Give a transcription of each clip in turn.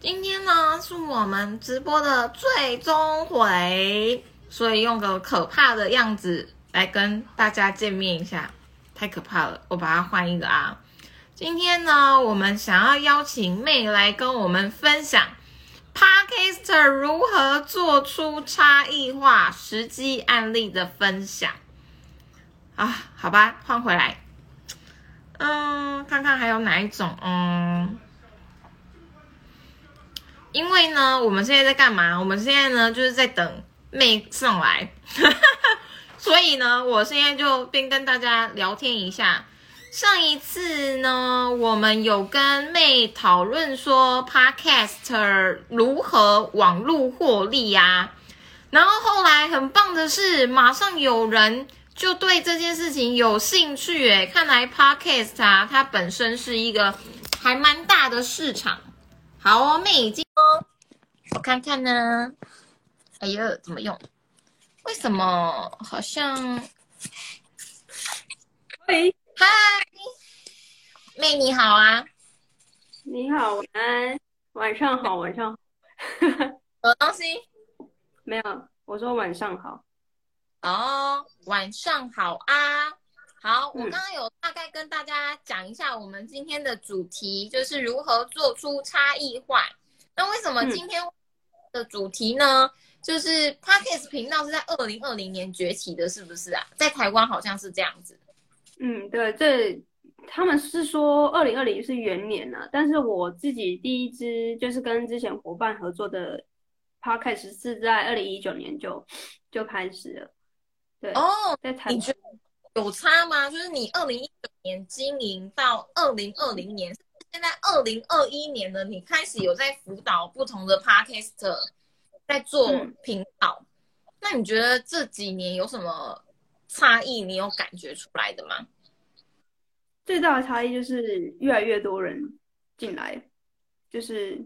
今天呢是我们直播的最终回，所以用个可怕的样子来跟大家见面一下，太可怕了，我把它换一个啊。今天呢，我们想要邀请妹来跟我们分享，Podcaster 如何做出差异化实际案例的分享啊。好吧，换回来，嗯，看看还有哪一种，嗯。因为呢，我们现在在干嘛？我们现在呢，就是在等妹上来，所以呢，我现在就边跟大家聊天一下。上一次呢，我们有跟妹讨论说，podcast 如何网络获利呀？然后后来很棒的是，马上有人就对这件事情有兴趣，诶，看来 Podcast 啊，它本身是一个还蛮大的市场。好哦，妹已经，我看看呢。哎呦，怎么用？为什么好像？喂，嗨，妹你好啊！你好，晚安，晚上好，晚上好。有东西？没有，我说晚上好。哦，晚上好啊。好，我刚刚有大概跟大家讲一下我们今天的主题，就是如何做出差异化。那为什么今天的主题呢？嗯、就是 Podcast 频道是在二零二零年崛起的，是不是啊？在台湾好像是这样子。嗯，对，这他们是说二零二零是元年呢、啊，但是我自己第一支就是跟之前伙伴合作的 Podcast 是在二零一九年就就开始了。对哦，在台湾。有差吗？就是你二零一九年经营到二零二零年，现在二零二一年了，你开始有在辅导不同的 Podcaster 在做频道，嗯，那你觉得这几年有什么差异？你有感觉出来的吗？最大的差异就是越来越多人进来，就是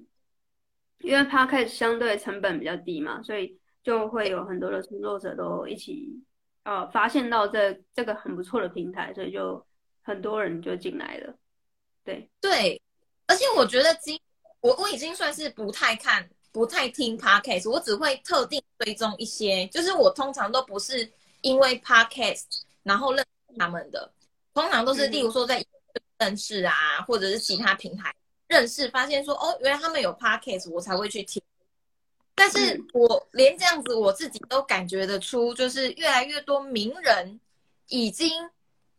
因为 Podcast 相对成本比较低嘛，所以就会有很多的创作者都一起。呃，发现到这这个很不错的平台，所以就很多人就进来了。对。对，而且我觉得今我我已经算是不太看、不太听 Podcast，我只会特定追踪一些，就是我通常都不是因为 Podcast 然后认识他们的，通常都是例如说在认识啊，或者是其他平台认识，发现说哦，原来他们有 Podcast，我才会去听。但是我连这样子我自己都感觉得出，就是越来越多名人已经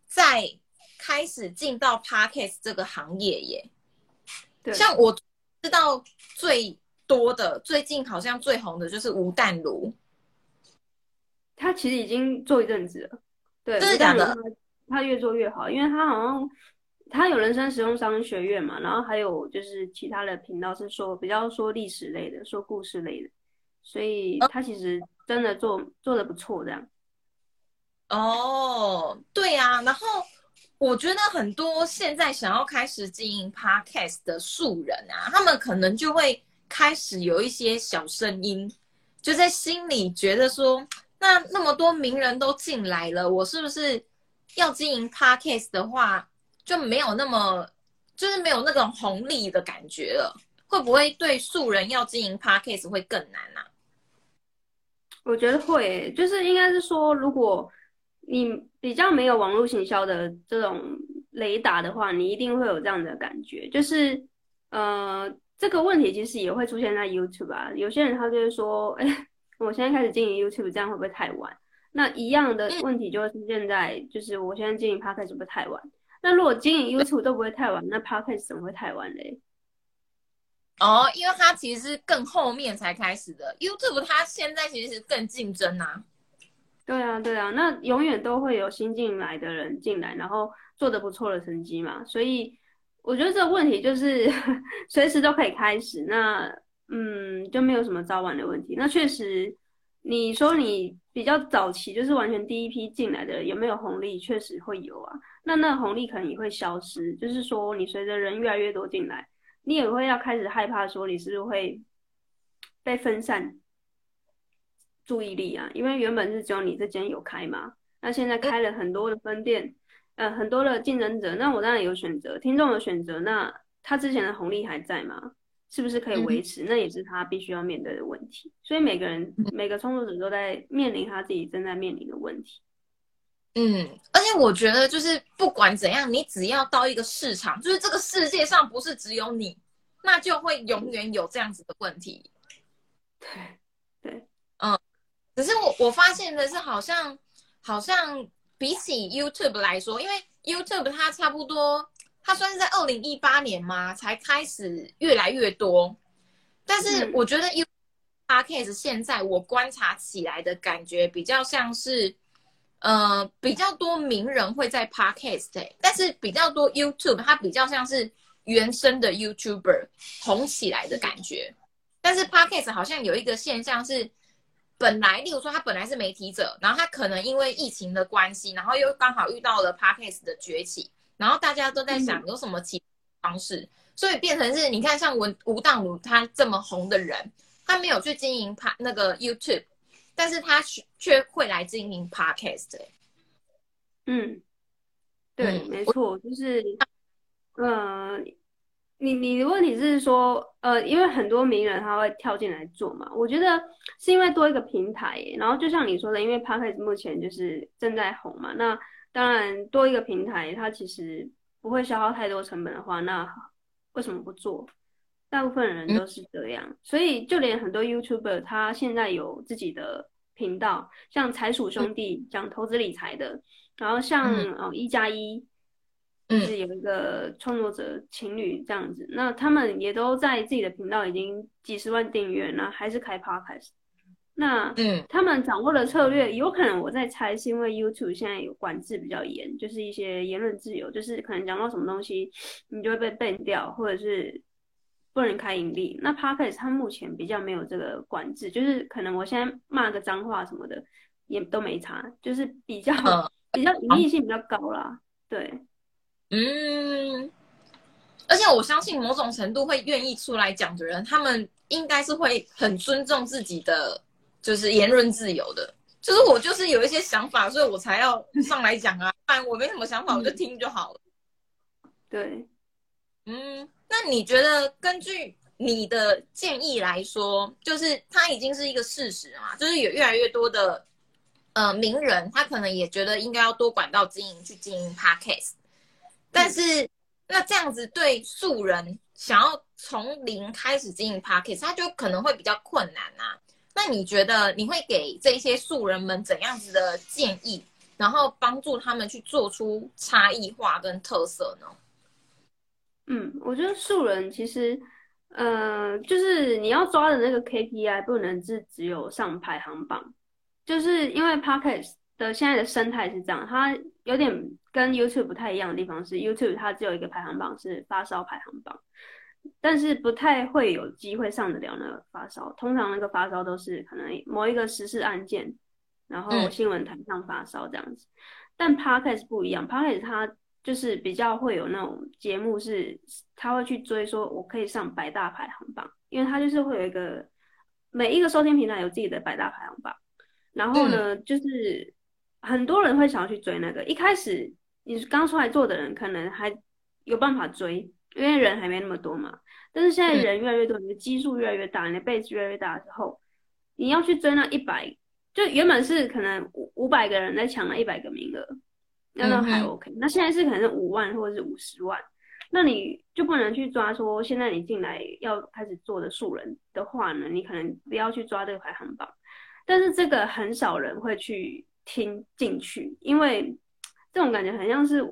在开始进到 Podcast 这个行业耶。对，像我知道最多的，最近好像最红的就是吴淡如，他其实已经做一阵子了。对，真的假的？他越做越好，因为他好像他有人生实用商学院嘛，然后还有就是其他的频道是说比较说历史类的，说故事类的。所以他其实真的做、哦、做的不错，这样。哦，对呀、啊，然后我觉得很多现在想要开始经营 Podcast 的素人啊，他们可能就会开始有一些小声音，就在心里觉得说，那那么多名人都进来了，我是不是要经营 Podcast 的话，就没有那么，就是没有那种红利的感觉了？会不会对素人要经营 Podcast 会更难啊？我觉得会，就是应该是说，如果你比较没有网络行销的这种雷达的话，你一定会有这样的感觉。就是，呃，这个问题其实也会出现在 YouTube 啊。有些人他就会说，哎，我现在开始经营 YouTube，这样会不会太晚？那一样的问题就会出现在，就是我现在经营 Podcast 会不会太晚？那如果经营 YouTube 都不会太晚，那 Podcast 怎么会太晚嘞？哦，因为它其实是更后面才开始的，YouTube 它现在其实是更竞争啊。对啊，对啊，那永远都会有新进来的人进来，然后做得不错的成绩嘛。所以我觉得这个问题就是 随时都可以开始，那嗯就没有什么早晚的问题。那确实，你说你比较早期就是完全第一批进来的有没有红利？确实会有啊。那那红利可能也会消失，就是说你随着人越来越多进来。你也会要开始害怕，说你是不是会被分散注意力啊？因为原本是只有你这间有开嘛，那现在开了很多的分店，呃，很多的竞争者，那我当然有选择，听众有选择，那他之前的红利还在吗？是不是可以维持？嗯、那也是他必须要面对的问题。所以每个人、嗯、每个创作者都在面临他自己正在面临的问题。嗯，而且我觉得就是不管怎样，你只要到一个市场，就是这个世界上不是只有你，那就会永远有这样子的问题。对，对，嗯。可是我我发现的是，好像好像比起 YouTube 来说，因为 YouTube 它差不多。它算是在二零一八年嘛？才开始越来越多，但是我觉得 YouTube Podcast 现在我观察起来的感觉比较像是，呃，比较多名人会在 Podcast，欸，但是比较多 YouTube 它比较像是原生的 YouTuber 红起来的感觉，但是 Podcast 好像有一个现象是，本来例如说他本来是媒体者，然后他可能因为疫情的关系，然后又刚好遇到了 Podcast 的崛起。然后大家都在想有什么其他方式，嗯、所以变成是你看像吴吴淡如他这么红的人，他没有去经营他那个 YouTube，但是他却会来经营 Podcast。嗯，对，嗯、没错，就是，呃，你你的问题是说，呃，因为很多名人他会跳进来做嘛，我觉得是因为多一个平台，然后就像你说的，因为 Podcast 目前就是正在红嘛，那。当然，多一个平台，它其实不会消耗太多成本的话，那为什么不做？大部分人都是这样，嗯、所以就连很多 YouTuber，他现在有自己的频道，像财鼠兄弟讲投资理财的，然后像、嗯、哦一加一，就是有一个创作者情侣这样子，那他们也都在自己的频道已经几十万订阅，那还是开 Podcast。那嗯，他们掌握的策略有可能我在猜，是因为 YouTube 现在有管制比较严，就是一些言论自由，就是可能讲到什么东西，你就会被 ban 掉，或者是不能开盈利。那 Podcast 它目前比较没有这个管制，就是可能我现在骂个脏话什么的也都没差，就是比较、嗯、比较盈利性比较高啦。对，嗯，而且我相信某种程度会愿意出来讲的人，他们应该是会很尊重自己的。就是言论自由的，就是我就是有一些想法，所以我才要上来讲啊。不然我没什么想法，我就听就好了。对，嗯，那你觉得根据你的建议来说，就是它已经是一个事实嘛？就是有越来越多的呃名人，他可能也觉得应该要多管道经营去经营 Podcast，但是、嗯、那这样子对素人想要从零开始经营 Podcast，他就可能会比较困难啊。那你觉得你会给这些素人们怎样子的建议，然后帮助他们去做出差异化跟特色呢？嗯，我觉得素人其实，呃，就是你要抓的那个 KPI 不能是只有上排行榜，就是因为 Podcast 的现在的生态是这样，它有点跟 YouTube 不太一样的地方是，YouTube 它只有一个排行榜是发烧排行榜。但是不太会有机会上得了那个发烧，通常那个发烧都是可能某一个时事案件，然后新闻台上发烧这样子。嗯、但 Podcast 不一样，Podcast 它就是比较会有那种节目是，他会去追说，我可以上百大排行榜，因为它就是会有一个每一个收听平台有自己的百大排行榜，然后呢，嗯、就是很多人会想要去追那个。一开始你刚出来做的人，可能还有办法追。因为人还没那么多嘛，但是现在人越来越多，你的基数越来越大，你的 base 越来越大之后，你要去追那一百，就原本是可能五五百个人在抢那一百个名额，那都还 OK。那现在是可能是五万或者是五十万，那你就不能去抓说现在你进来要开始做的素人的话呢，你可能不要去抓这个排行榜。但是这个很少人会去听进去，因为这种感觉很像是。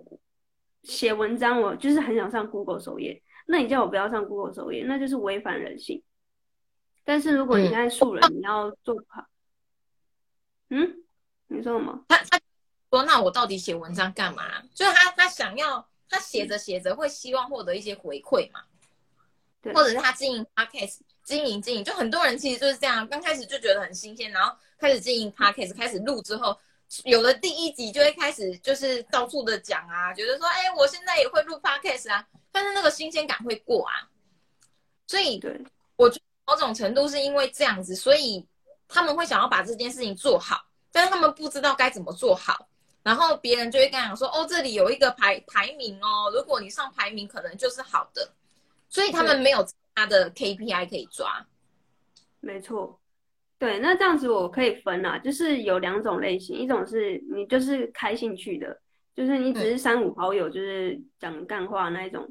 写文章，我就是很想上 Google 首页。那你叫我不要上 Google 首页，那就是违反人性。但是如果你现在素人，你要做好，嗯，嗯，你说什么？他他说，那我到底写文章干嘛？就是他他想要，他写着写着会希望获得一些回馈嘛，对，或者是他经营 Podcast，经营经营，就很多人其实就是这样，刚开始就觉得很新鲜，然后开始经营 Podcast，开始录之后。有了第一集就会开始就是到处的讲啊，觉得说，哎，我现在也会录 podcast 啊，但是那个新鲜感会过啊，所以对，我觉得某种程度是因为这样子，所以他们会想要把这件事情做好，但是他们不知道该怎么做好，然后别人就会跟他讲说，哦，这里有一个排排名哦，如果你上排名，可能就是好的，所以他们没有他的 KPI 可以抓。没错，对，那这样子我可以分啊，就是有两种类型，一种是你就是开兴趣的，就是你只是三五好友，就是讲干话那一种，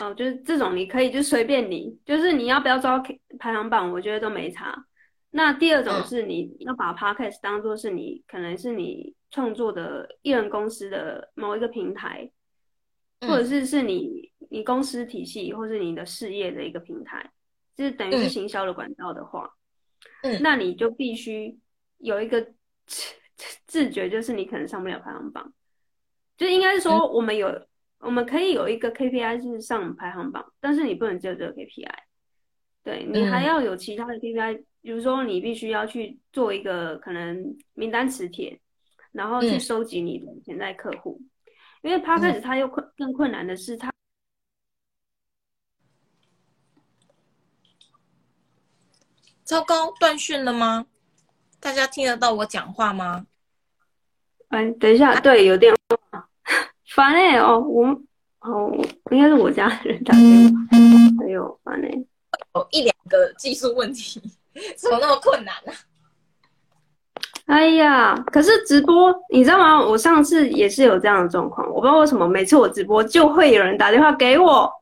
哦、就是这种你可以就随便你，就是你要不要招排行榜，我觉得都没差。那第二种是你要把 Podcast 当做是你可能是你创作的艺人公司的某一个平台，或者是是你你公司体系或是你的事业的一个平台。就是等于是行销的管道的话，嗯，那你就必须有一个自觉，就是你可能上不了排行榜。就应该是说，我们有、嗯，我们可以有一个 KPI 是上排行榜，但是你不能只有这个 KPI，对，你还要有其他的 KPI，、嗯、比如说你必须要去做一个可能名单磁铁，然后去收集你的潜在客户、嗯，因为 Podcast 它又困更困难的是它。糟糕，断讯了吗？大家听得到我讲话吗？哎，等一下，对，有电话，烦哎、欸、哦，我哦，应该是我家人打电话，哎呦，烦哎、欸，有一两个技术问题，怎么那么困难呢、啊？哎呀，可是直播，你知道吗？我上次也是有这样的状况，我不知道为什么，每次我直播就会有人打电话给我，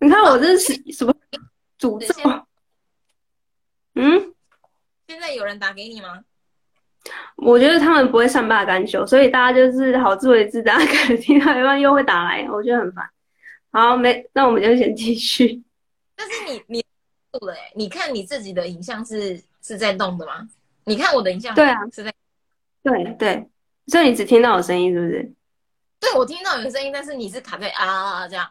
你看我这是什么诅咒？嗯，现在有人打给你吗？我觉得他们不会善罢甘休，所以大家就是好自为之。大 家可能听到一半又会打来，我觉得很烦。好，没，那我们就先继续。但是你你动了哎，你看你自己的影像是是在动的吗？你看我的影像，对啊，是在，对对，所以你只听到我声音是不是？对，我听到有声音，但是你是卡在啊啊啊这样。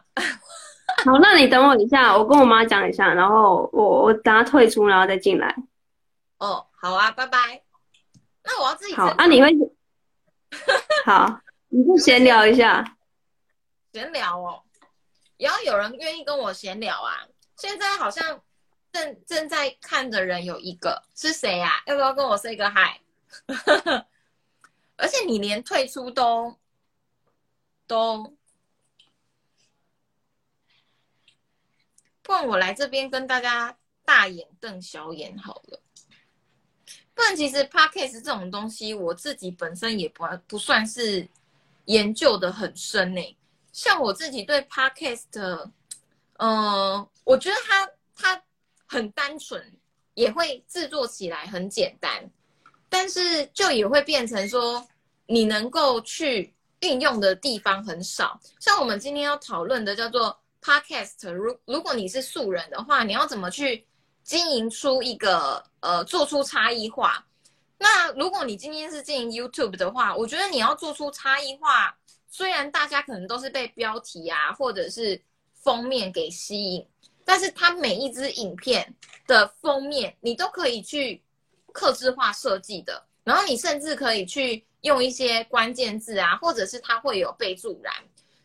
好，那你等我一下，我跟我妈讲一下，然后我我等她退出，然后再进来。哦，好啊，拜拜。那我要自己好啊，你会 好，你就闲聊一下。闲聊哦，也要有人愿意跟我闲聊啊。现在好像正正在看的人有一个是谁呀、啊？要不要跟我 say 个 hi？而且你连退出都都。不然我来这边跟大家大眼瞪小眼好了。不然其实 Podcast 这种东西，我自己本身也不不算是研究的很深呢。像我自己对 Podcast，呃，我觉得它它很单纯，也会制作起来很简单，但是就也会变成说你能够去运用的地方很少。像我们今天要讨论的叫做。Podcast，如如果你是素人的话，你要怎么去经营出一个呃，做出差异化？那如果你今天是经营 YouTube 的话，我觉得你要做出差异化，虽然大家可能都是被标题啊或者是封面给吸引，但是它每一支影片的封面你都可以去客制化设计的，然后你甚至可以去用一些关键字啊，或者是它会有备注栏。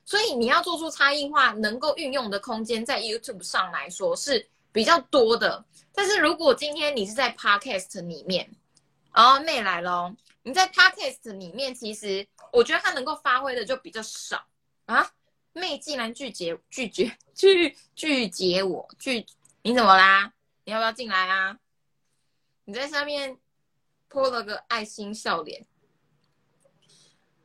所以你要做出差异化，能够运用的空间在 YouTube 上来说是比较多的。但是如果今天你是在 Podcast 里面，哦，妹来了，你在 Podcast 里面，其实我觉得它能够发挥的就比较少啊。妹竟然拒绝拒绝拒拒绝我拒，你怎么啦？你要不要进来啊？你在下面 po 了个爱心笑脸。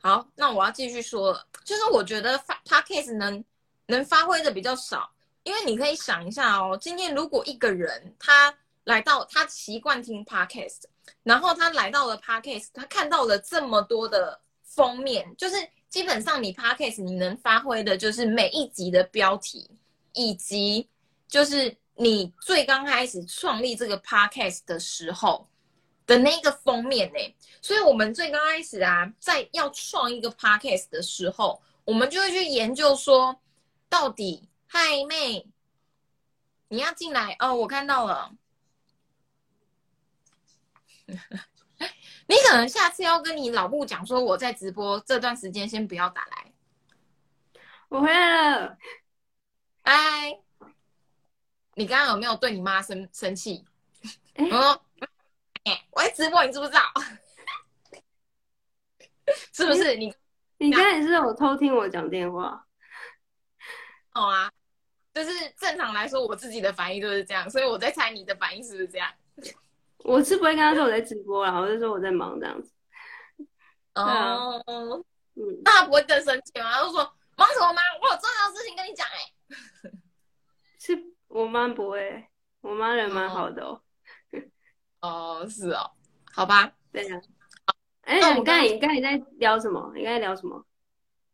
好，那我要继续说了，就是我觉得发 Podcast 能能发挥的比较少，因为你可以想一下哦，今天如果一个人他来到他习惯听 Podcast，然后他来到了 Podcast，他看到了这么多的封面，就是基本上你 Podcast 你能发挥的就是每一集的标题，以及就是你最刚开始创立这个 Podcast 的时候。的那个封面呢、欸？所以我们最刚开始啊，在要创一个 podcast 的时候，我们就会去研究说，到底嗨妹，你要进来哦，我看到了，你可能下次要跟你老布讲说，我在直播这段时间先不要打来，我回来了，嗨，你刚刚有没有对你妈生生气？嗯、欸。我在直播，你知不知道？是不是你？你刚才是有偷听我讲电话？好啊，就是正常来说，我自己的反应都是这样，所以我在猜你的反应是不是这样？我是不会跟他说我在直播啦，我就说我在忙这样子。哦，嗯，那他不会更生气吗？他就说忙什么忙？我有重要的事情跟你讲哎。是我妈不会，我妈人蛮好的哦。哦，是哦，好吧，对呀。哎，我刚才你刚才在聊什么？你刚才聊什么？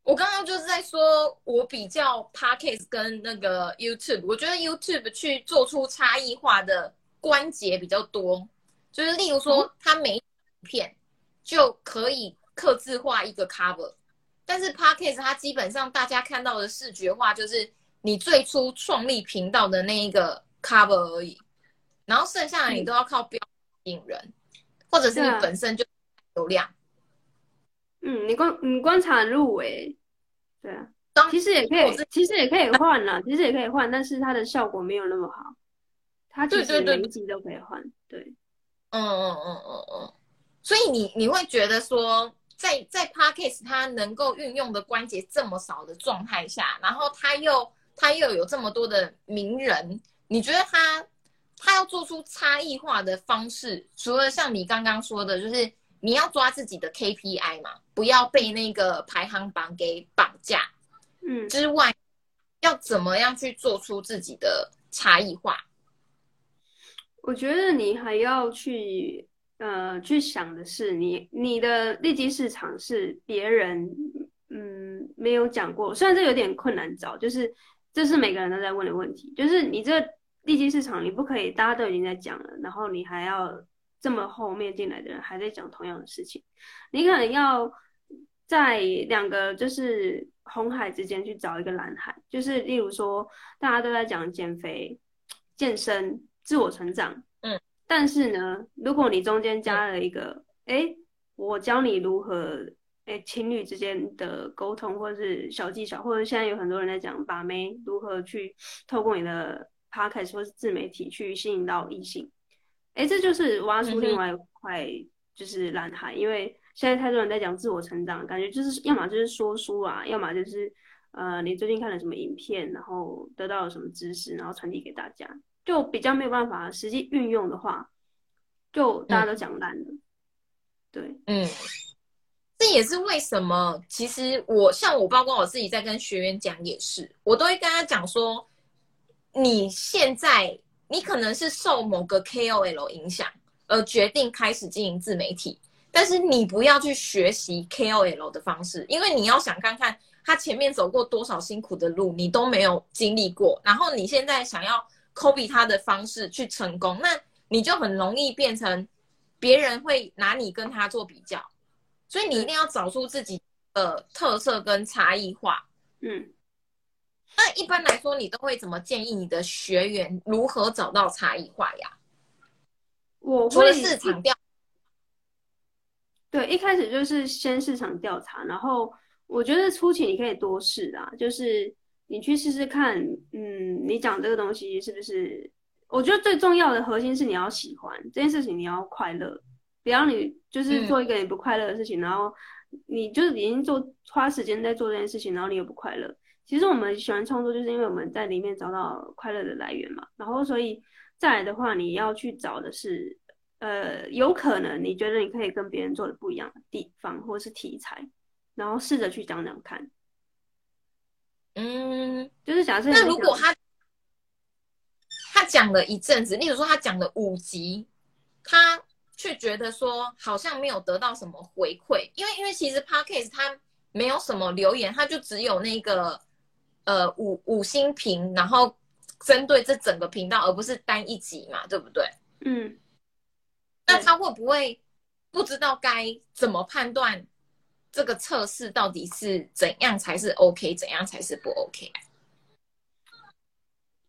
我刚刚就是在说，我比较 Podcast 跟那个 YouTube，我觉得 YouTube 去做出差异化的关节比较多，就是例如说，它每一片就可以刻字化一个 cover，但是 Podcast 它基本上大家看到的视觉化就是你最初创立频道的那一个 cover 而已，然后剩下的你都要靠标引人，嗯、或者是你本身就流量。嗯，你观你观察入围，对啊，其实也可以，其实也可以换啦，其实也可以换，但是它的效果没有那么好。它其实每一集都可以换，对，对，对，嗯嗯嗯嗯嗯。所以你你会觉得说在，在在 Podcast 它能够运用的关节这么少的状态下，然后它又它又有这么多的名人，你觉得它它要做出差异化的方式，除了像你刚刚说的，就是。你要抓自己的 KPI 嘛，不要被那个排行榜给绑架。嗯，之外，要怎么样去做出自己的差异化？我觉得你还要去呃去想的是你，你你的利基市场是别人嗯没有讲过，虽然这有点困难找，就是这是每个人都在问的问题，就是你这利基市场你不可以大家都已经在讲了，然后你还要。这么后面进来的人还在讲同样的事情，你可能要在两个就是红海之间去找一个蓝海，就是例如说大家都在讲减肥、健身、自我成长，嗯，但是呢，如果你中间加了一个，哎、嗯，我教你如何，哎，情侣之间的沟通，或者是小技巧，或者现在有很多人在讲把妹，如何去透过你的 podcast 或是自媒体去吸引到异性。哎，这就是挖出另外一块，就是蓝海，嗯，因为现在太多人在讲自我成长，感觉就是要么就是说书啊，要么就是呃，你最近看了什么影片，然后得到了什么知识，然后传递给大家，就比较没有办法实际运用的话，就大家都讲烂了。嗯。对，嗯，这也是为什么，其实我像我，包括我自己在跟学员讲也是，我都会跟他讲说，你现在。你可能是受某个 KOL 影响而决定开始经营自媒体，但是你不要去学习 KOL 的方式，因为你要想看看他前面走过多少辛苦的路，你都没有经历过。然后你现在想要 copy 他的方式去成功，那你就很容易变成别人会拿你跟他做比较。所以你一定要找出自己的特色跟差异化。嗯。那一般来说，你都会怎么建议你的学员如何找到差异化呀？我除了市场调，对，一开始就是先市场调查，然后我觉得初期你可以多试啊，就是你去试试看，嗯，你讲这个东西是不是？我觉得最重要的核心是你要喜欢这件事情，你要快乐，不要你就是做一个你不快乐的事情，嗯，然后你就是已经做花时间在做这件事情，然后你又不快乐。其实我们喜欢创作，就是因为我们在里面找到快乐的来源嘛。然后，所以再来的话，你要去找的是，呃，有可能你觉得你可以跟别人做的不一样的地方，或是题材，然后试着去讲讲看。嗯，就是假设那如果他他讲了一阵子，例如说他讲了五集，他却觉得说好像没有得到什么回馈，因为因为其实 Podcast 他没有什么留言，他就只有那个。呃，五五星评，然后针对这整个频道，而不是单一集嘛，对不对？嗯。那他会不会不知道该怎么判断这个测试到底是怎样才是 OK，怎样才是不 OK？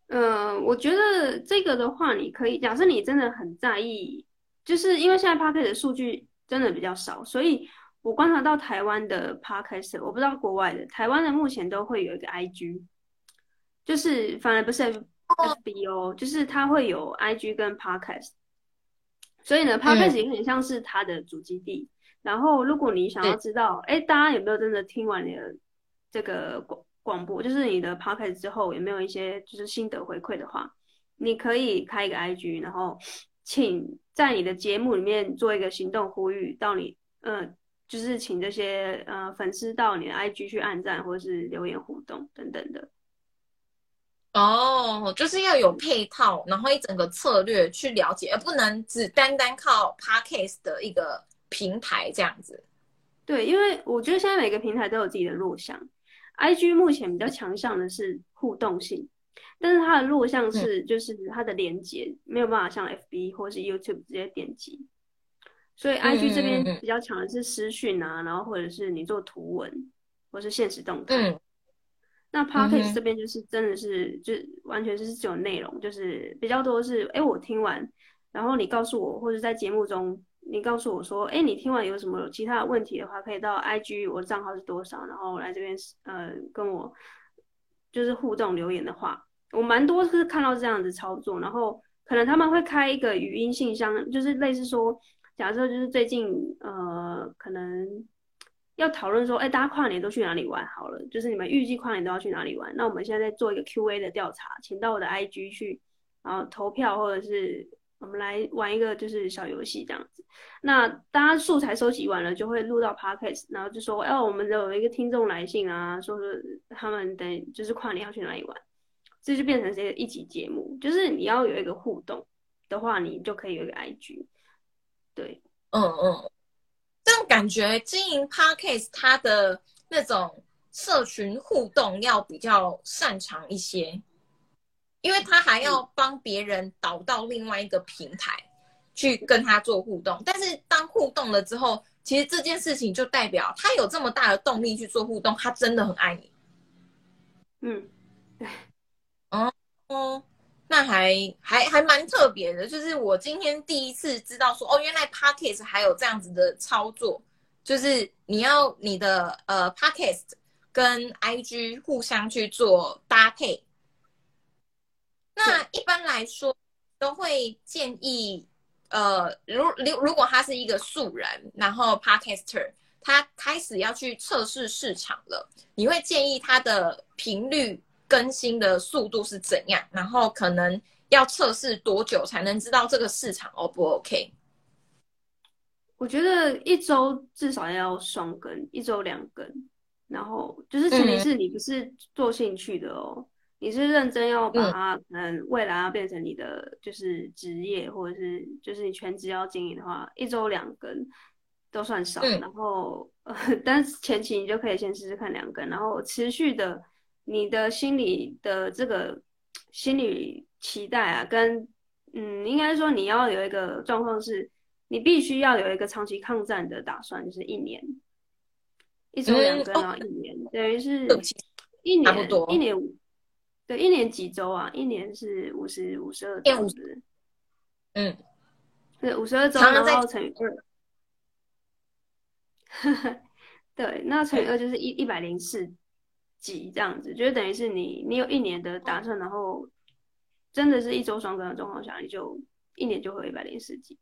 嗯、呃，我觉得这个的话，你可以假设你真的很在意，就是因为现在 Podcast 的数据真的比较少，所以。我观察到台湾的 Podcast，我不知道国外的。台湾的目前都会有一个 IG，就是反而不是 FBO，，就是它会有 IG 跟 Podcast。所以呢，Podcast 也很像是它的主基地。然后，如果你想要知道，哎，大家有没有真的听完你的这个广广播，就是你的 podcast 之后有没有一些就是心得回馈的话，你可以开一个 IG，然后请在你的节目里面做一个行动呼吁，到你嗯、呃，就是请这些呃粉丝到你的 IG 去按赞或者是留言互动等等的。哦，就是要有配套，然后一整个策略去了解，而不能只单单靠 Podcast 的一个平台这样子。对，因为我觉得现在每个平台都有自己的弱项，IG 目前比较强项的是互动性，但是它的弱项是就是它的连接、嗯、没有办法像 FB 或是 YouTube 直接点击，所以 IG 这边比较强的是私讯啊，然后或者是你做图文或是现实动态。嗯。那 Podcast 这边就是真的是，嗯、就完全是只有内容，就是比较多是，哎，我听完，然后你告诉我，或者在节目中你告诉我说，哎，你听完有什么其他的问题的话，可以到 IG 我的账号是多少，然后来这边呃跟我就是互动留言的话，我蛮多是看到这样子操作，然后可能他们会开一个语音信箱，就是类似说，假设就是最近呃可能。要讨论说，哎，大家跨年都去哪里玩？好了，就是你们预计跨年都要去哪里玩？那我们现在在做一个 Q&A 的调查，请到我的 IG 去，然后投票，或者是我们来玩一个就是小游戏这样子。那大家素材收集完了，就会录到 Podcast，然后就说，哎，我们有一个听众来信啊，说是他们等就是跨年要去哪里玩，这就变成这个一集节目。就是你要有一个互动的话，你就可以有一个 IG。对，嗯嗯。这种感觉经营 Podcast，它的那种社群互动要比较擅长一些，因为他还要帮别人导到另外一个平台去跟他做互动。但是当互动了之后，其实这件事情就代表他有这么大的动力去做互动，他真的很爱你。嗯，对，哦哦。那还还还蛮特别的，就是我今天第一次知道说，哦，原来 Podcast 还有这样子的操作，就是你要你的呃 Podcast 跟 IG 互相去做搭配。那一般来说都会建议，呃，如如如果他是一个素人，然后 Podcaster 他开始要去测试市场了，你会建议他的频率？更新的速度是怎样？然后可能要测试多久才能知道这个市场 O 不 OK？我觉得一周至少要双更，一周两更。然后就是前提是你不是做兴趣的哦，嗯、你是认真要把它可能未来要变成你的就是职业，或者是就是你全职要经营的话，一周两更都算少。嗯、然后呃，但是前期你就可以先试试看两更，然后持续的。你的心理的这个心理期待啊，跟嗯，应该说你要有一个状况是，你必须要有一个长期抗战的打算，就是一年，一周两更，然后一年，等于是一年，一年五，对，一年几周啊？一年是五十五十二周，嗯，对，五十二周，然后乘以二，对，那乘以二就是一一百零四。几这样子，就是等于是你，你有一年的打算，然后真的是一周双更的状况下，你就一年就会有一百零四集。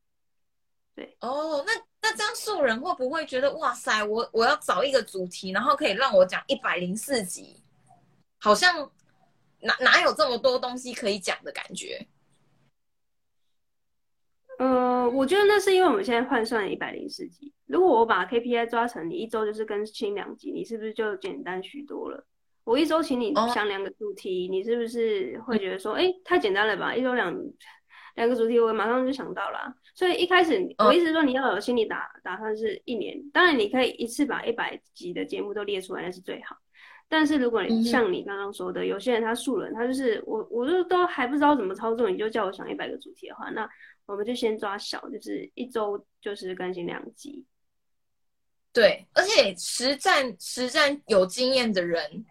对哦，那那这样素人会不会觉得哇塞，我我要找一个主题，然后可以让我讲一百零四集，好像哪哪有这么多东西可以讲的感觉？呃，我觉得那是因为我们现在换算一百零四集。如果我把 KPI 抓成你一周就是更新两集，你是不是就简单许多了？我一周请你想两个主题，哦、你是不是会觉得说，哎、欸，太简单了吧？一周两两个主题，我马上就想到了、啊。所以一开始我意思说，你要有心理打打算是一年，当然你可以一次把一百集的节目都列出来，那是最好。但是如果你像你刚刚说的，嗯、有些人他素人，他就是我，我就都还不知道怎么操作，你就叫我想一百个主题的话，那。我们就先抓小，就是一周就是更新两集。对，而且实战实战有经验的人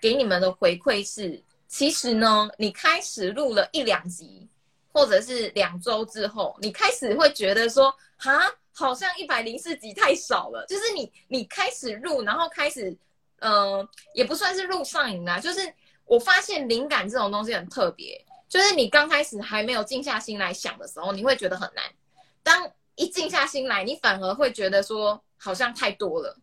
给你们的回馈是，其实呢，你开始录了一两集，或者是两周之后，你开始会觉得说，哈，好像一百零四集太少了。就是你你开始录，然后开始，呃，也不算是录上瘾啦，就是我发现灵感这种东西很特别。就是你刚开始还没有静下心来想的时候，你会觉得很难。当一静下心来，你反而会觉得说好像太多了。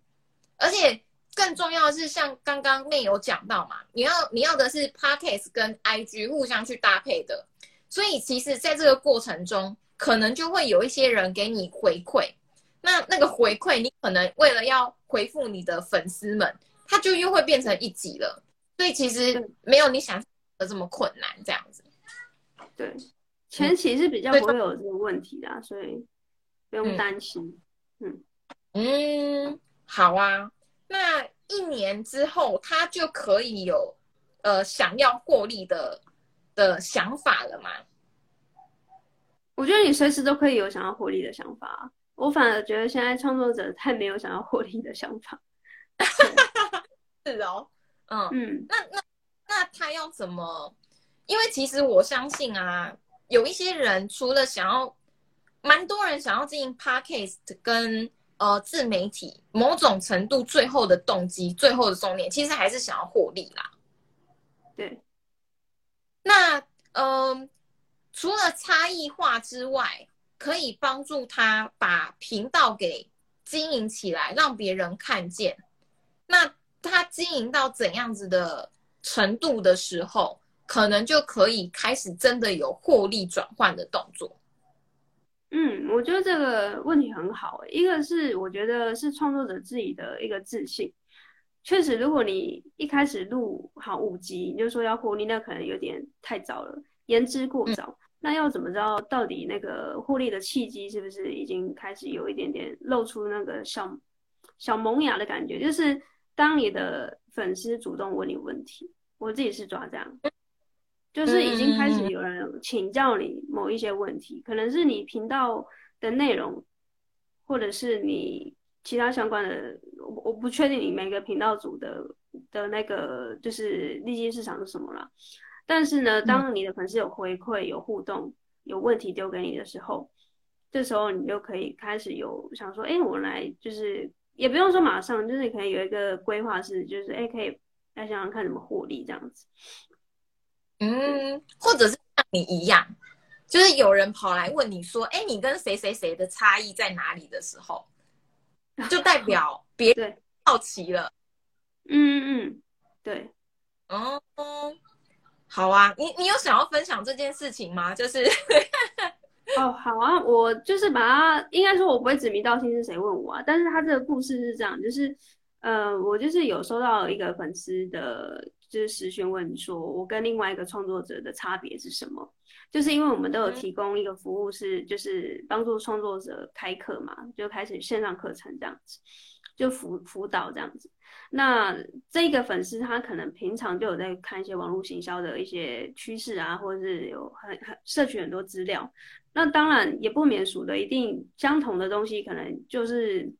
而且更重要的是，像刚刚内有讲到嘛，你要你要的是 Podcast 跟 IG 互相去搭配的，所以其实在这个过程中，可能就会有一些人给你回馈，那那个回馈，你可能为了要回复你的粉丝们，他就又会变成一集了，所以其实没有你想的这么困难，这样子。对，前期是比较不会有这个问题的，所以不用担心。嗯嗯，好啊，那一年之后他就可以有呃想要获利的的想法了吗？我觉得你随时都可以有想要获利的想法，我反而觉得现在创作者太没有想要获利的想法。是哦，嗯嗯，那那那他要怎么？因为其实我相信啊，有一些人除了想要，蛮多人想要经营 Podcast 跟呃自媒体，某种程度最后的动机、最后的重点，其实还是想要获利啦。对，那嗯。呃除了差异化之外，可以帮助他把频道给经营起来，让别人看见。那他经营到怎样子的程度的时候，可能就可以开始真的有获利转换的动作。嗯，我觉得这个问题很好。一个是我觉得是创作者自己的一个自信。确实，如果你一开始录好五集，你就说要获利，那可能有点太早了，言之过早。嗯那要怎么知道到底那个获利的契机是不是已经开始有一点点露出那个小小萌芽的感觉？就是当你的粉丝主动问你问题，我自己是抓这样，就是已经开始有人请教你某一些问题，可能是你频道的内容，或者是你其他相关的，我我不确定你每个频道组的的那个就是利基市场是什么了。但是呢，当你的粉丝有回馈、有互动、有问题丢给你的时候，这时候你就可以开始有想说，哎，我来就是也不用说马上，就是可以有一个规划是，就是哎，可以来想想看怎么获利这样子。嗯，或者是像你一样，就是有人跑来问你说，哎，你跟谁谁谁的差异在哪里的时候，就代表别人好奇了。嗯嗯嗯，对，哦。好啊，你你有想要分享这件事情吗？就是，哦，好啊，我就是把它，应该说我不会指名道姓是谁问我啊，但是他这个故事是这样，就是，呃，我就是有收到一个粉丝的，就是私讯问说，我跟另外一个创作者的差别是什么？就是因为我们都有提供一个服务，是就是帮助创作者开课嘛，就开始线上课程这样子。就辅辅导这样子，那这个粉丝他可能平常就有在看一些网络行销的一些趋势啊，或者是有很很摄取很多资料。那当然也不免俗的，一定相同的东西可能就是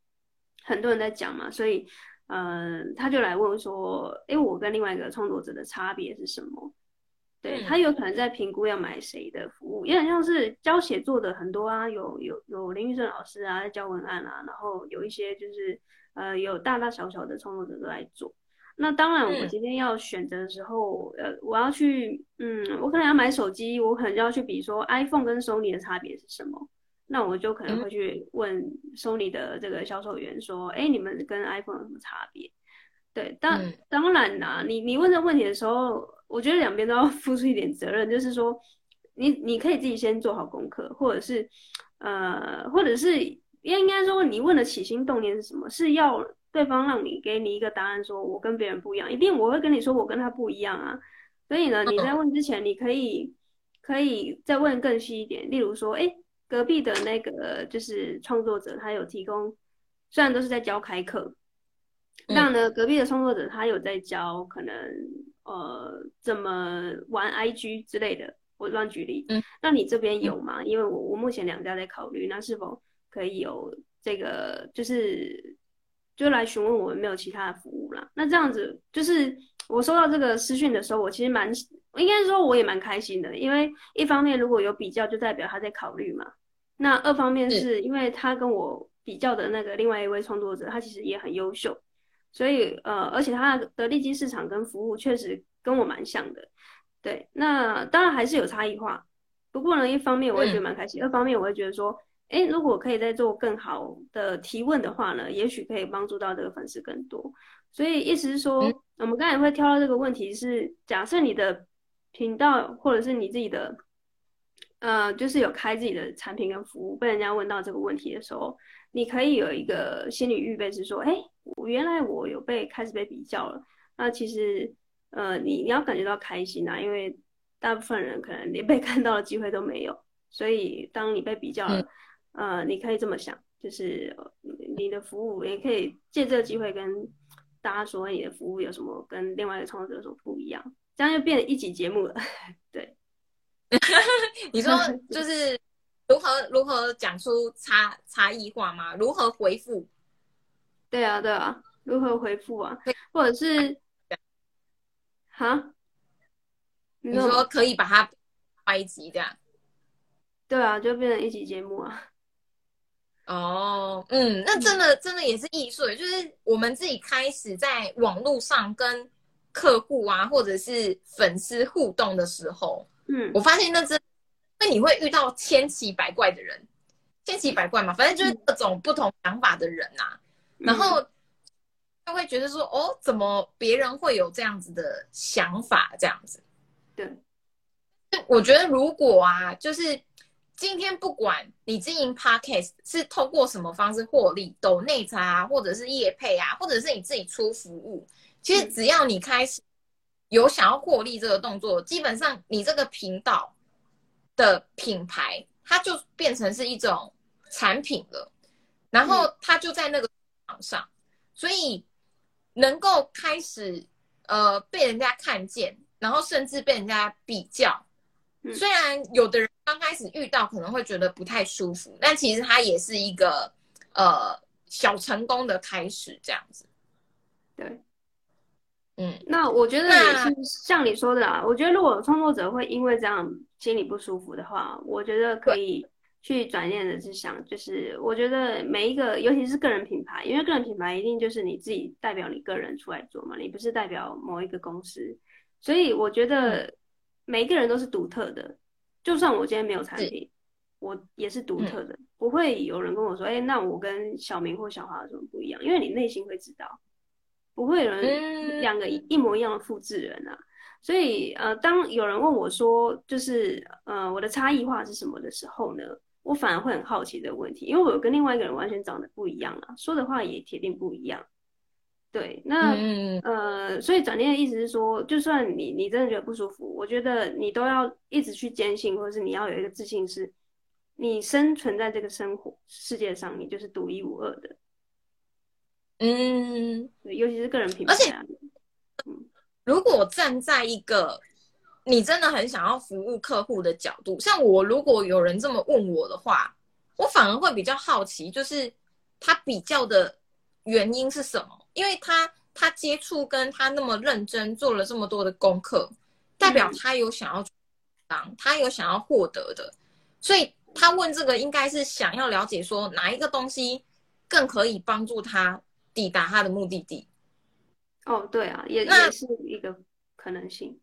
很多人在讲嘛，所以嗯、呃，他就来问说，诶，我跟另外一个创作者的差别是什么？对，他有可能在评估要买谁的服务，有点像是教写作的很多啊，有有有林玉胜老师啊在教文案啊，然后有一些就是。呃，有大大小小的创作者都来做。那当然，我今天要选择的时候，嗯、呃，我要去，嗯，我可能要买手机，我可能就要去比说 iPhone 跟 Sony 的差别是什么。那我就可能会去问 Sony 的这个销售员说，哎、嗯，你们跟 iPhone 有什么差别？对，当、嗯、当然啦，你你问这问题的时候，我觉得两边都要 付出一点责任，就是说，你你可以自己先做好功课，或者是，呃，或者是。应该说，你问的起心动念是什么？是要对方让你给你一个答案，说我跟别人不一样，一定我会跟你说我跟他不一样啊。所以呢，你在问之前，你可以可以再问更细一点，例如说，哎，隔壁的那个就是创作者，他有提供，虽然都是在教开课，但呢，隔壁的创作者他有在教，可能呃怎么玩 IG 之类的，我乱举例。嗯，那你这边有吗？因为我我目前两家在考虑，那是否？可以有这个，就是就来询问我们没有其他的服务啦。那这样子，就是我收到这个私讯的时候，我其实蛮，应该说我也蛮开心的，因为一方面如果有比较，就代表他在考虑嘛。那二方面是因为他跟我比较的那个另外一位创作者，他其实也很优秀，所以呃，而且他的利基市场跟服务确实跟我蛮像的。对，那当然还是有差异化。不过呢，一方面我也觉得蛮开心，二方面我会觉得说。哎，如果可以再做更好的提问的话呢，也许可以帮助到这个粉丝更多。所以意思是说，嗯、我们刚才会挑到这个问题是，假设你的频道或者是你自己的，呃，就是有开自己的产品跟服务，被人家问到这个问题的时候，你可以有一个心理预备，是说，哎，我原来我有被开始被比较了。那其实，呃，你你要感觉到开心啊，因为大部分人可能连被 看到的机会都没有。所以，当你被比较了，嗯、呃，你可以这么想，就是你的服务也可以借这个机会跟大家说，你的服务有什么跟另外一个创作者有什么不一样，这样就变成一集节目了。对，你说 就是如何如何讲出差差异化吗？如何回复？对啊，对啊，如何回复啊？或者是，哈？你说可以把它拍一集这样？对啊，就变成一集节目啊。哦，嗯，那真的真的也是艺术，就是我们自己开始在网络上跟客户啊，或者是粉丝互动的时候，嗯，我发现那真，那你会遇到千奇百怪的人，千奇百怪嘛，反正就是各种不同想法的人啊，嗯、然后就会觉得说，哦，怎么别人会有这样子的想法，这样子，对，我觉得如果啊，就是。今天不管你经营 Podcast 是透过什么方式获利，抖内财啊，或者是业配啊，或者是你自己出服务，其实只要你开始有想要获利这个动作，基本上你这个频道的品牌，它就变成是一种产品了，然后它就在那个市场上，所以能够开始呃被人家看见，然后甚至被人家比较。虽然有的人刚开始遇到可能会觉得不太舒服，但其实它也是一个呃小成功的开始，这样子。对，嗯，那我觉得也是像你说的啊，我觉得如果创作者会因为这样心里不舒服的话，我觉得可以去转念的去想，就是我觉得每一个，尤其是个人品牌，因为个人品牌一定就是你自己代表你个人出来做嘛，你不是代表某一个公司，所以我觉得。每一个人都是独特的，就算我今天没有产品，我也是独特的，嗯、不会有人跟我说：“哎、欸，那我跟小明或小华有什么不一样？”因为你内心会知道，不会有人两个一模一样的复制人啊。嗯、所以，呃，当有人问我说：“就是呃，我的差异化是什么？”的时候呢，我反而会很好奇这个问题，因为我跟另外一个人完全长得不一样啊，说的话也铁定不一样。对，那、嗯、呃，所以转念的意思是说，就算你你真的觉得不舒服，我觉得你都要一直去坚信，或者是你要有一个自信，是你生存在这个生活世界上，你就是独一无二的。嗯，尤其是个人品牌。而且，嗯，如果站在一个你真的很想要服务客户的角度，像我，如果有人这么问我的话，我反而会比较好奇，就是他比较的原因是什么？因为他他接触跟他那么认真做了这么多的功课，代表他有想要当，他有想要获得的，所以他问这个应该是想要了解说哪一个东西更可以帮助他抵达他的目的地。哦，对啊，也那也是一个可能性。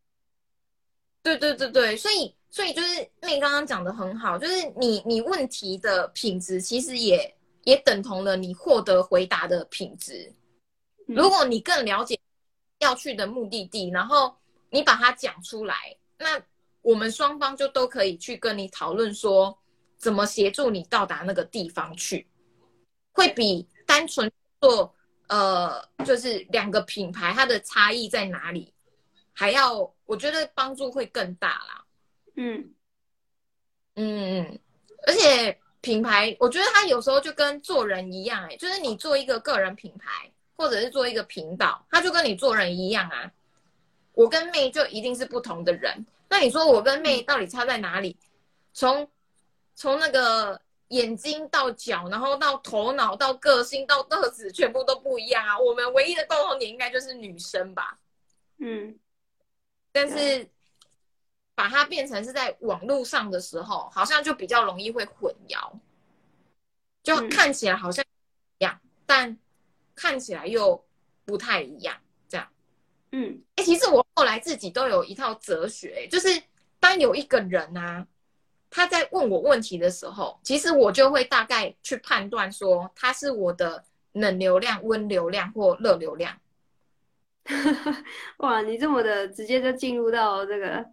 对对对对，所以所以就是你刚刚讲的很好，就是你你问题的品质其实也也等同了你获得回答的品质。如果你更了解要去的目的地，然后你把它讲出来，那我们双方就都可以去跟你讨论说，怎么协助你到达那个地方去，会比单纯做呃，就是两个品牌它的差异在哪里，还要我觉得帮助会更大啦。嗯嗯嗯，而且品牌，我觉得它有时候就跟做人一样，欸，哎，就是你做一个个人品牌。或者是做一个频道，它就跟你做人一样啊。我跟妹就一定是不同的人。那你说我跟妹到底差在哪里？从从那个眼睛到脚，然后到头脑到个性到个子，全部都不一样啊。我们唯一的共同点应该就是女生吧？嗯。但是把它变成是在网络上的时候，好像就比较容易会混淆，就看起来好像一样，但。看起来又不太一样，这样，嗯，哎、欸，其实我后来自己都有一套哲学，就是当有一个人啊，他在问我问题的时候，其实我就会大概去判断说，他是我的冷流量、温流量或热流量。哇，你这么的直接就进入到这个，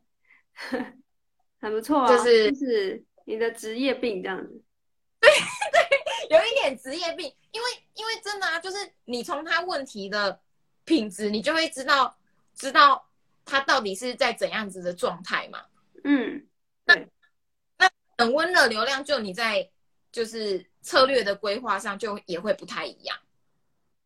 很不错啊，就是就是你的职业病这样子。对对，有一点职业病，因为因为真的啊，就是你从他问题的品质，你就会知道知道他到底是在怎样子的状态嘛。嗯，对。那那冷温热流量，就你在就是策略的规划上，就也会不太一样。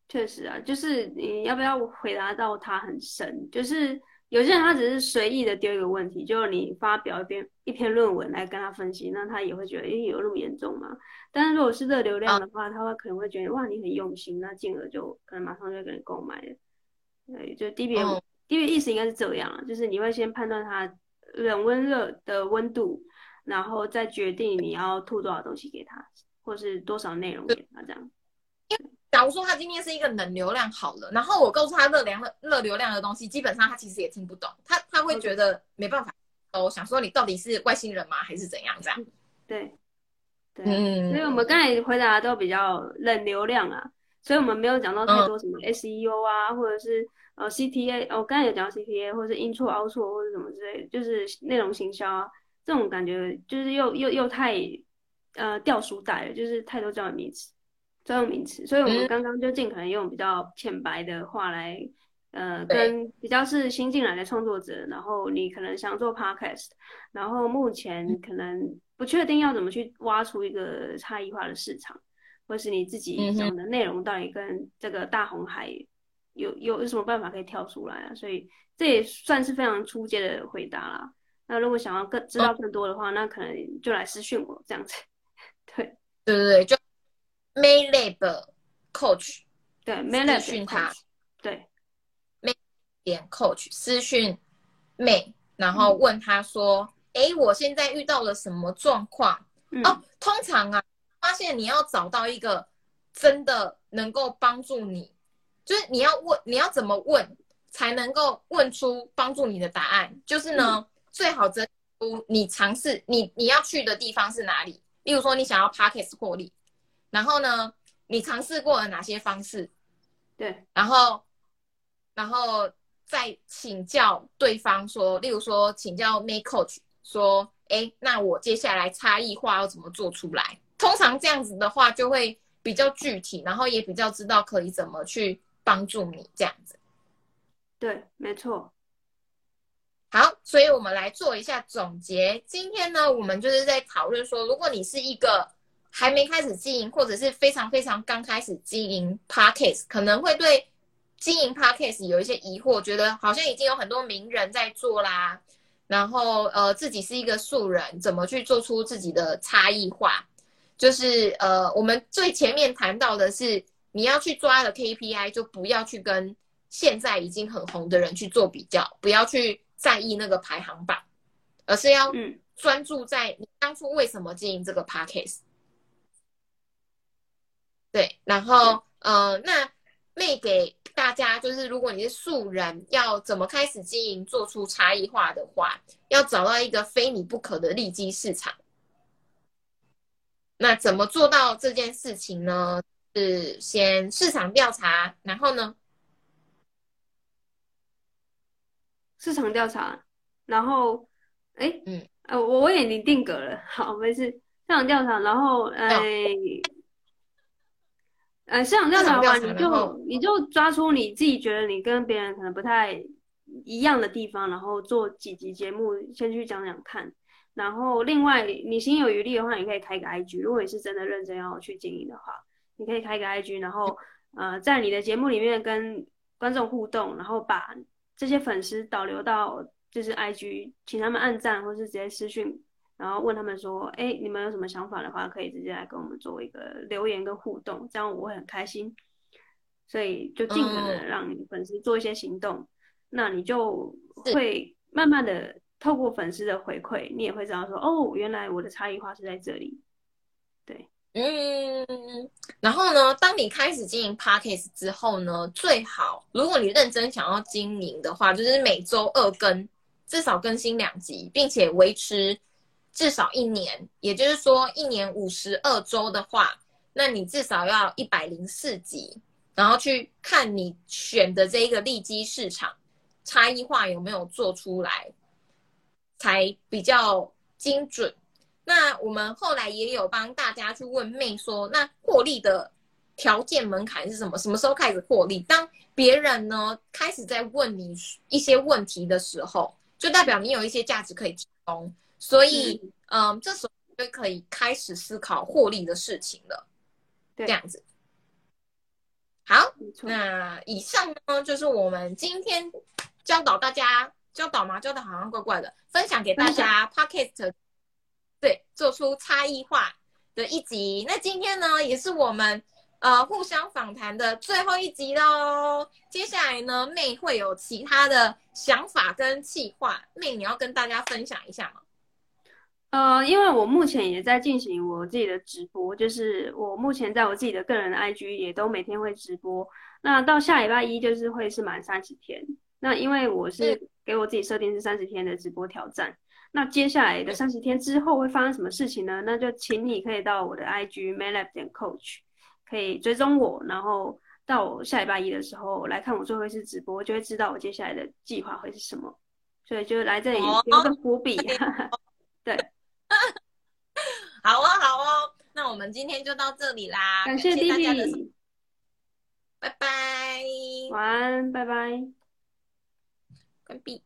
确实啊，就是你要不要回答到他很深？就是有些人他只是随意的丢一个问题，就是你发表一篇一篇论文来跟他分析，那他也会觉得，诶，有那么严重吗？但是如果是热流量的话，他会可能会觉得，哇，你很用心，那进而就可能马上就会给你购买了。对，就 DBM，DBM、哦、意思应该是这样啊，就是你会先判断它冷温热的温度，然后再决定你要吐多少东西给他，或是多少内容给他这样。假如说他今天是一个冷流量好了，然后我告诉他热量的热流量的东西，基本上他其实也听不懂，他他会觉得没办法。我想说你到底是外星人吗，还是怎样这样？对，对，嗯，所以我们刚才回答的都比较冷流量啊，所以我们没有讲到太多什么 SEO 啊，嗯、或者是呃 CTA，我刚才有讲到 CTA，或者是 intro outro 或者什么之类的，就是内容行销啊，这种感觉就是又又又太呃掉书袋了，就是太多这样的名词。专用名词，所以我们刚刚就尽可能用比较浅白的话来，嗯、呃，跟比较是新进来的创作者，然后你可能想做 podcast，然后目前可能不确定要怎么去挖出一个差异化的市场，或是你自己讲的内容到底跟这个大红海有有有什么办法可以跳出来啊？所以这也算是非常初阶的回答啦。那如果想要更知道更多的话，那可能就来私讯我这样子。对对对对，就。MayLab Coach，对，MayLab 私讯他，对，May 点 Coach 私讯 May，然后问他说：“哎、嗯，我现在遇到了什么状况？”嗯、哦，通常啊，发现你要找到一个真的能够帮助你，就是你要问，你要怎么问才能够问出帮助你的答案？就是呢，嗯、最好整出你尝试你你要去的地方是哪里。例如说，你想要 Podcast 获利。然后呢，你尝试过了哪些方式？对，然后，然后再请教对方说，例如说，请教 May Coach 说，哎，那我接下来差异化要怎么做出来？通常这样子的话，就会比较具体，然后也比较知道可以怎么去帮助你这样子。对，没错。好，所以我们来做一下总结。今天呢，我们就是在讨论说，如果你是一个还没开始经营，或者是非常非常刚开始经营 Podcast，可能会对经营 Podcast 有一些疑惑，觉得好像已经有很多名人在做啦，然后呃自己是一个素人，怎么去做出自己的差异化？就是呃我们最前面谈到的是，你要去抓的 KPI，就不要去跟现在已经很红的人去做比较，不要去在意那个排行榜，而是要专注在你当初为什么经营这个 Podcast。对，然后呃，那妹给大家就是，如果你是素人，要怎么开始经营，做出差异化的话，要找到一个非你不可的利基市场。那怎么做到这件事情呢？是先市场调查，然后呢？市场调查，然后，哎，嗯，呃，我我也已经定格了，好，没事，市场调查，然后，哎。哦呃，市场调查完，你就你就抓出你自己觉得你跟别人可能不太一样的地方，然后做几集节目，先去讲讲看。然后另外，你心有余力的话，你可以开个 IG。如果你是真的认真要去经营的话，你可以开个 IG，然后呃，在你的节目里面跟观众互动，然后把这些粉丝导流到就是 IG，请他们按赞，或是直接私讯。然后问他们说：“哎，你们有什么想法的话，可以直接来跟我们做一个留言跟互动，这样我会很开心。所以就尽可能让你粉丝做一些行动，嗯、那你就会慢慢的透过粉丝的回馈，你也会知道说，哦，原来我的差异化是在这里。嗯。然后呢，当你开始经营 Podcast 之后呢，最好如果你认真想要经营的话，就是每周二更，至少更新两集，并且维持。至少一年，也就是说一年五十二周的话，那你至少要一百零四集，然后去看你选的这一个利基市场差异化有没有做出来，才比较精准。那我们后来也有帮大家去问妹说，那获利的条件门槛是什么？什么时候开始获利？当别人呢开始在问你一些问题的时候，就代表你有一些价值可以提供，所以嗯，嗯，这时候就可以开始思考获利的事情了。对，这样子。好，那以上呢就是我们今天教导大家教导嘛？教的好像怪怪的，分享给大家 Podcast 对，做出差异化的一集。那今天呢，也是我们呃互相访谈的最后一集喽。接下来呢，妹会有其他的想法跟计划，妹你要跟大家分享一下吗？呃，因为我目前也在进行我自己的直播，就是我目前在我自己的个人的 IG 也都每天会直播。那到下礼拜一就是会是满三十天。那因为我是给我自己设定是三十天的直播挑战。那接下来的三十天之后会发生什么事情呢？那就请你可以到我的 IG maylab 点 coach 可以追踪我，然后到我下礼拜一的时候来看我最后一次直播，就会知道我接下来的计划会是什么。所以就来这里 留个伏笔。哦、对。好哦，好哦，那我们今天就到这里啦，感谢弟弟，拜拜，晚安，拜拜，关闭。